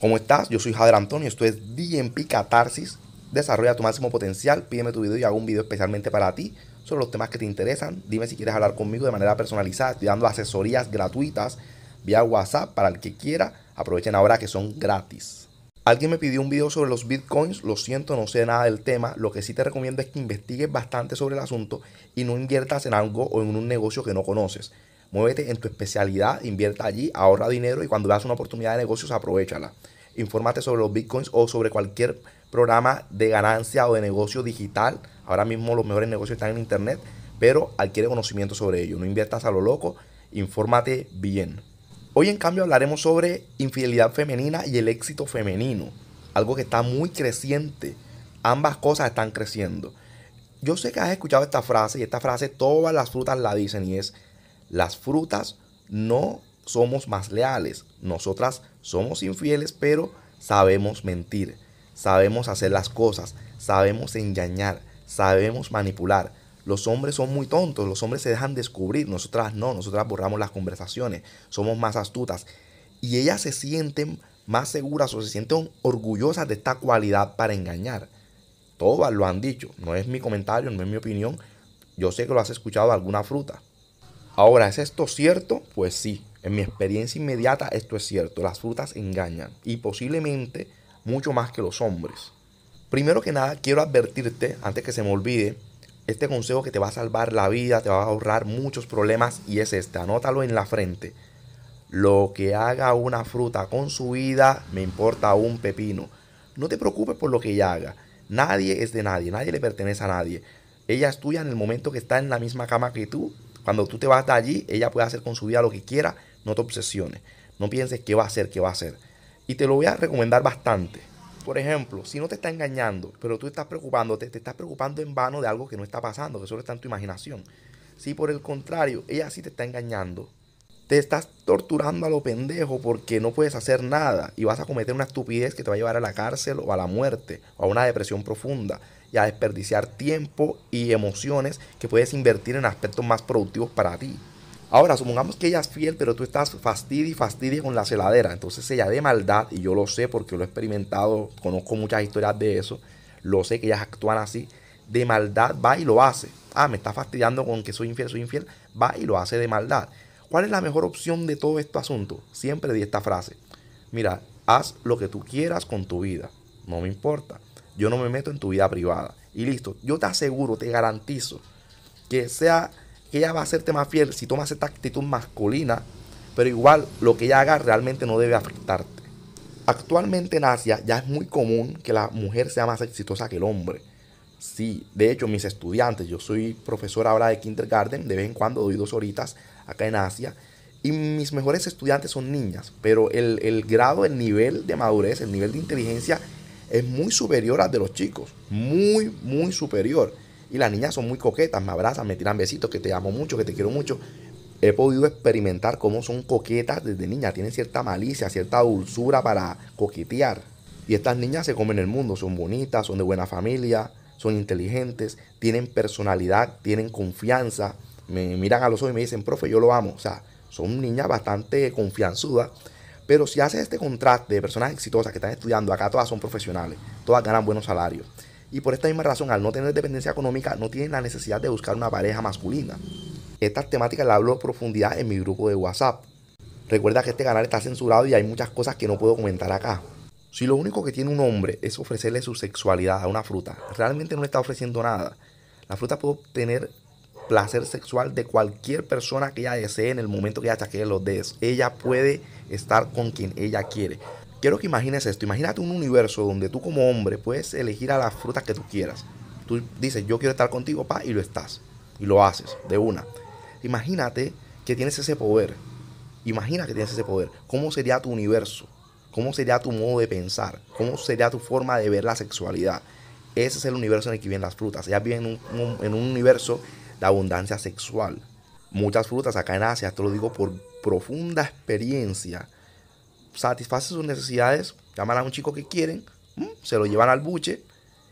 ¿Cómo estás? Yo soy Jader Antonio, esto es DMP Catarsis. Desarrolla tu máximo potencial, pídeme tu video y hago un video especialmente para ti sobre los temas que te interesan. Dime si quieres hablar conmigo de manera personalizada. Estoy dando asesorías gratuitas vía WhatsApp para el que quiera. Aprovechen ahora que son gratis. Alguien me pidió un video sobre los bitcoins. Lo siento, no sé nada del tema. Lo que sí te recomiendo es que investigues bastante sobre el asunto y no inviertas en algo o en un negocio que no conoces. Muévete en tu especialidad, invierta allí, ahorra dinero y cuando veas una oportunidad de negocios, aprovechala. Infórmate sobre los bitcoins o sobre cualquier programa de ganancia o de negocio digital. Ahora mismo los mejores negocios están en internet, pero adquiere conocimiento sobre ello. No inviertas a lo loco, infórmate bien. Hoy en cambio hablaremos sobre infidelidad femenina y el éxito femenino, algo que está muy creciente. Ambas cosas están creciendo. Yo sé que has escuchado esta frase y esta frase todas las frutas la dicen y es las frutas no somos más leales. Nosotras somos infieles, pero sabemos mentir, sabemos hacer las cosas, sabemos engañar, sabemos manipular. Los hombres son muy tontos, los hombres se dejan descubrir, nosotras no, nosotras borramos las conversaciones, somos más astutas. Y ellas se sienten más seguras o se sienten orgullosas de esta cualidad para engañar. Todas lo han dicho, no es mi comentario, no es mi opinión. Yo sé que lo has escuchado de alguna fruta. Ahora, ¿es esto cierto? Pues sí, en mi experiencia inmediata esto es cierto. Las frutas engañan y posiblemente mucho más que los hombres. Primero que nada, quiero advertirte, antes que se me olvide, este consejo que te va a salvar la vida, te va a ahorrar muchos problemas y es este, anótalo en la frente. Lo que haga una fruta con su vida me importa un pepino. No te preocupes por lo que ella haga. Nadie es de nadie, nadie le pertenece a nadie. Ella es tuya en el momento que está en la misma cama que tú cuando tú te vas de allí, ella puede hacer con su vida lo que quiera, no te obsesiones. No pienses qué va a hacer, qué va a hacer. Y te lo voy a recomendar bastante. Por ejemplo, si no te está engañando, pero tú estás preocupándote, te estás preocupando en vano de algo que no está pasando, que solo está en tu imaginación. Si por el contrario, ella sí te está engañando, te estás torturando a lo pendejo porque no puedes hacer nada y vas a cometer una estupidez que te va a llevar a la cárcel o a la muerte o a una depresión profunda y a desperdiciar tiempo y emociones que puedes invertir en aspectos más productivos para ti. Ahora, supongamos que ella es fiel, pero tú estás fastidia y fastidia con la celadera. Entonces ella de maldad, y yo lo sé porque lo he experimentado, conozco muchas historias de eso, lo sé que ellas actúan así, de maldad va y lo hace. Ah, me está fastidiando con que soy infiel, soy infiel, va y lo hace de maldad. ¿Cuál es la mejor opción de todo este asunto? Siempre di esta frase. Mira, haz lo que tú quieras con tu vida. No me importa. Yo no me meto en tu vida privada. Y listo. Yo te aseguro, te garantizo que sea que ella va a hacerte más fiel si tomas esta actitud masculina, pero igual lo que ella haga realmente no debe afectarte. Actualmente en Asia ya es muy común que la mujer sea más exitosa que el hombre. Sí, de hecho mis estudiantes, yo soy profesor ahora de kindergarten, de vez en cuando doy dos horitas acá en Asia. Y mis mejores estudiantes son niñas, pero el, grado, el nivel de madurez, el nivel de inteligencia es muy superior al de los chicos. Muy, muy superior. Y las niñas son muy coquetas, me abrazan, me tiran besitos, que te amo mucho, que te quiero mucho. He podido experimentar cómo son coquetas desde niñas. Tienen cierta malicia, cierta dulzura para coquetear. Y estas niñas se comen el mundo, son bonitas, son de buena familia, son inteligentes, tienen personalidad, tienen confianza me miran a los ojos y me dicen, profe, yo lo amo. O sea, son niñas bastante confianzudas. Pero si haces este contraste de personas exitosas que están estudiando, acá todas son profesionales, todas ganan buenos salarios. Y por esta misma razón, al no tener dependencia económica, no tienen la necesidad de buscar una pareja masculina. Estas temáticas las hablo en profundidad en mi grupo de WhatsApp. Recuerda que este canal está censurado y hay muchas cosas que no puedo comentar acá. Si lo único que tiene un hombre es ofrecerle su sexualidad a una fruta, realmente no le está ofreciendo nada. La fruta puede obtener placer sexual de cualquier persona que ella desee en el momento que ella chaquee los dedos. Ella puede estar con quien ella quiere. Quiero que imagines esto. Imagínate un universo donde tú como hombre puedes elegir a las frutas que tú quieras. Tú dices, yo quiero estar contigo, pa, y lo estás. Y lo haces, de una. Imagínate que tienes ese poder. Imagina que tienes ese poder. ¿Cómo sería tu universo? ¿Cómo sería tu modo de pensar? ¿Cómo sería tu forma de ver la sexualidad? Ese es el universo en el que viven las frutas. Ellas viven en un, universo de abundancia sexual. Muchas frutas acá en Asia, te lo digo por profunda experiencia, satisfacen sus necesidades, llaman a un chico que quieren, se lo llevan al buche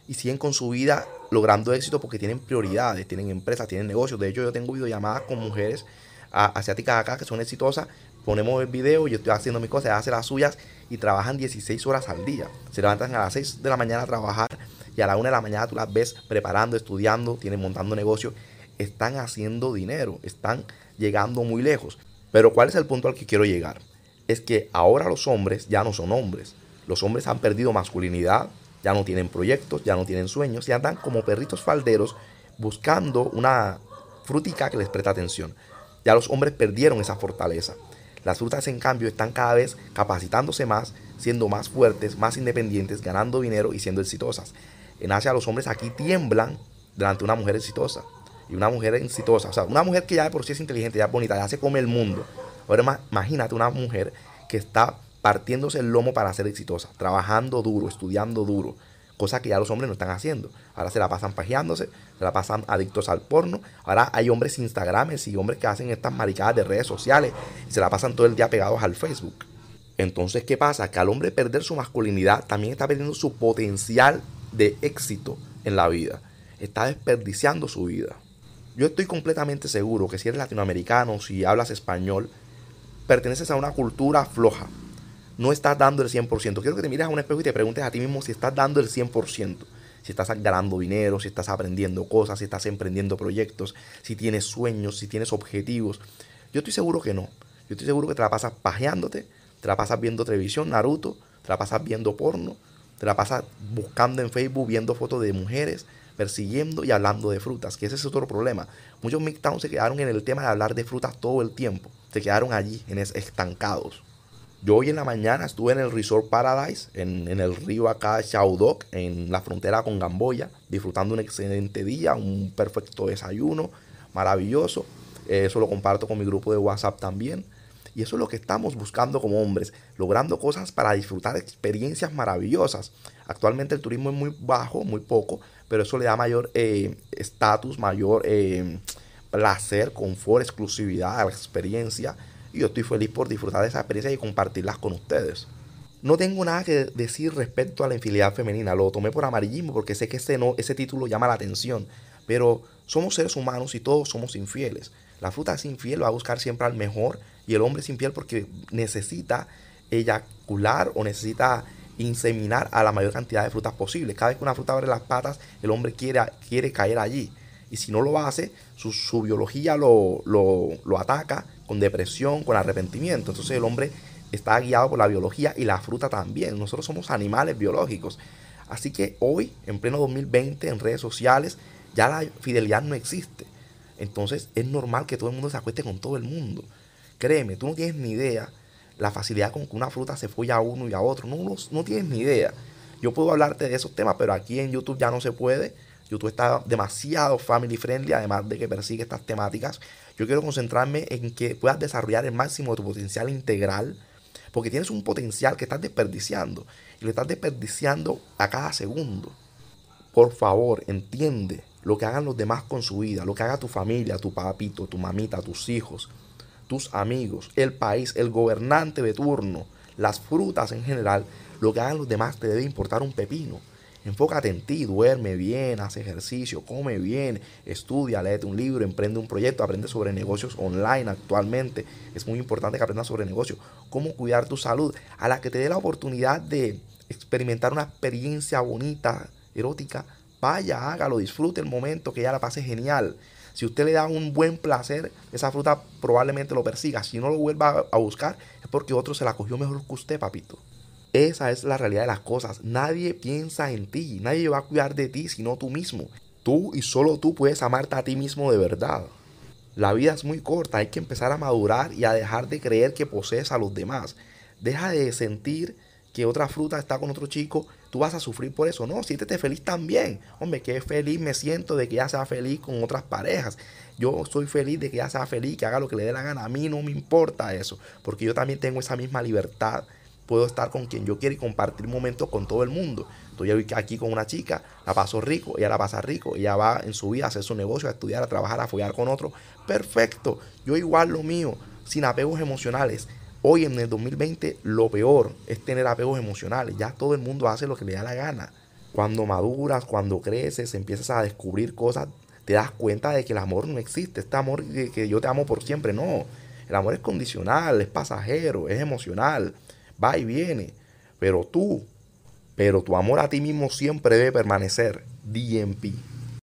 y siguen con su vida logrando éxito porque tienen prioridades, tienen empresas, tienen negocios. De hecho, yo tengo videollamadas con mujeres asiáticas acá que son exitosas, ponemos el video, yo estoy haciendo mis cosas, ella hace las suyas y trabajan 16 horas al día. Se levantan a las 6 de la mañana a trabajar y a la 1 de la mañana tú las ves preparando, estudiando, tienen montando negocio. Están haciendo dinero, están llegando muy lejos. Pero ¿cuál es el punto al que quiero llegar? Es que ahora los hombres ya no son hombres. Los hombres han perdido masculinidad, ya no tienen proyectos, ya no tienen sueños y andan como perritos falderos buscando una frutica que les presta atención. Ya los hombres perdieron esa fortaleza. Las frutas, en cambio, están cada vez capacitándose más, siendo más fuertes, más independientes, ganando dinero y siendo exitosas. En Asia los hombres aquí tiemblan delante de una mujer exitosa. Y una mujer exitosa, o sea, una mujer que ya de por sí es inteligente, ya es bonita, ya se come el mundo. Ahora imagínate una mujer que está partiéndose el lomo para ser exitosa, trabajando duro, estudiando duro, cosa que ya los hombres no están haciendo. Ahora se la pasan pajeándose, se la pasan adictos al porno. Ahora hay hombres Instagrames y hombres que hacen estas maricadas de redes sociales y se la pasan todo el día pegados al Facebook. Entonces, ¿qué pasa? Que al hombre perder su masculinidad también está perdiendo su potencial de éxito en la vida. Está desperdiciando su vida. Yo estoy completamente seguro que si eres latinoamericano, si hablas español, perteneces a una cultura floja, no estás dando el 100%. Quiero que te mires a un espejo y te preguntes a ti mismo si estás dando el 100%. Si estás ganando dinero, si estás aprendiendo cosas, si estás emprendiendo proyectos, si tienes sueños, si tienes objetivos. Yo estoy seguro que no. Yo estoy seguro que te la pasas pajeándote, te la pasas viendo televisión, Naruto, te la pasas viendo porno, te la pasas buscando en Facebook, viendo fotos de mujeres, persiguiendo y hablando de frutas, que ese es otro problema. Muchos Midtown se quedaron en el tema de hablar de frutas todo el tiempo. Se quedaron allí, en estancados. Yo hoy en la mañana estuve en el Resort Paradise, en, el río acá, Chaudok, en la frontera con Gamboya, disfrutando un excelente día, un perfecto desayuno, maravilloso. Eso lo comparto con mi grupo de WhatsApp también. Y eso es lo que estamos buscando como hombres, logrando cosas para disfrutar experiencias maravillosas. Actualmente el turismo es muy bajo, muy poco, pero eso le da mayor eh, estatus, mayor eh, placer, confort, exclusividad a la experiencia y yo estoy feliz por disfrutar de esa experiencia y compartirlas con ustedes. No tengo nada que decir respecto a la infidelidad femenina. Lo tomé por amarillismo porque sé que ese, no, ese título llama la atención. Pero somos seres humanos y todos somos infieles. La fruta es infiel, va a buscar siempre al mejor. Y el hombre es infiel porque necesita eyacular o necesita inseminar a la mayor cantidad de frutas posible. Cada vez que una fruta abre las patas, el hombre quiere, quiere caer allí. Y si no lo hace, su, su biología lo, lo, lo ataca con depresión, con arrepentimiento. Entonces el hombre está guiado por la biología y la fruta también. Nosotros somos animales biológicos. Así que hoy, en pleno 2020, en redes sociales, ya la fidelidad no existe. Entonces es normal que todo el mundo se acueste con todo el mundo. Créeme, tú no tienes ni idea la facilidad con que una fruta se folla a uno y a otro. No, no, no tienes ni idea. Yo puedo hablarte de esos temas, pero aquí en YouTube ya no se puede. YouTube está demasiado family friendly, además de que persigue estas temáticas. Yo quiero concentrarme en que puedas desarrollar el máximo de tu potencial integral, porque tienes un potencial que estás desperdiciando y lo estás desperdiciando a cada segundo. Por favor, entiende lo que hagan los demás con su vida, lo que haga tu familia, tu papito, tu mamita, tus hijos, tus amigos, el país, el gobernante de turno, las frutas en general, lo que hagan los demás te debe importar un pepino. Enfócate en ti, duerme bien, haz ejercicio, come bien, estudia, léete un libro, emprende un proyecto, aprende sobre negocios online actualmente. Es muy importante que aprendas sobre negocios, cómo cuidar tu salud, a la que te dé la oportunidad de experimentar una experiencia bonita, erótica, vaya, hágalo, disfrute el momento, que ya la pase genial. Si usted le da un buen placer, esa fruta probablemente lo persiga. Si no lo vuelva a buscar, es porque otro se la cogió mejor que usted, papito. Esa es la realidad de las cosas. Nadie piensa en ti. Nadie va a cuidar de ti sino tú mismo. Tú y solo tú puedes amarte a ti mismo de verdad. La vida es muy corta. Hay que empezar a madurar y a dejar de creer que posees a los demás. Deja de sentir que otra fruta está con otro chico. Tú vas a sufrir por eso. No, siéntete feliz también. Hombre, qué feliz me siento de que ella sea feliz con otras parejas. Yo soy feliz de que ella sea feliz, que haga lo que le dé la gana. A mí no me importa eso. Porque yo también tengo esa misma libertad puedo estar con quien yo quiera y compartir momentos con todo el mundo. Estoy aquí con una chica, la paso rico, ella la pasa rico, ella va en su vida a hacer su negocio, a estudiar, a trabajar, a follar con otro. Perfecto, yo igual lo mío, sin apegos emocionales. Hoy en el 2020 lo peor es tener apegos emocionales. Ya todo el mundo hace lo que le da la gana. Cuando maduras, cuando creces, empiezas a descubrir cosas, te das cuenta de que el amor no existe. Este amor que, que yo te amo por siempre, no El amor es condicional, es pasajero, es emocional, va y viene. Pero tú, pero tu amor a ti mismo siempre debe permanecer. DMP.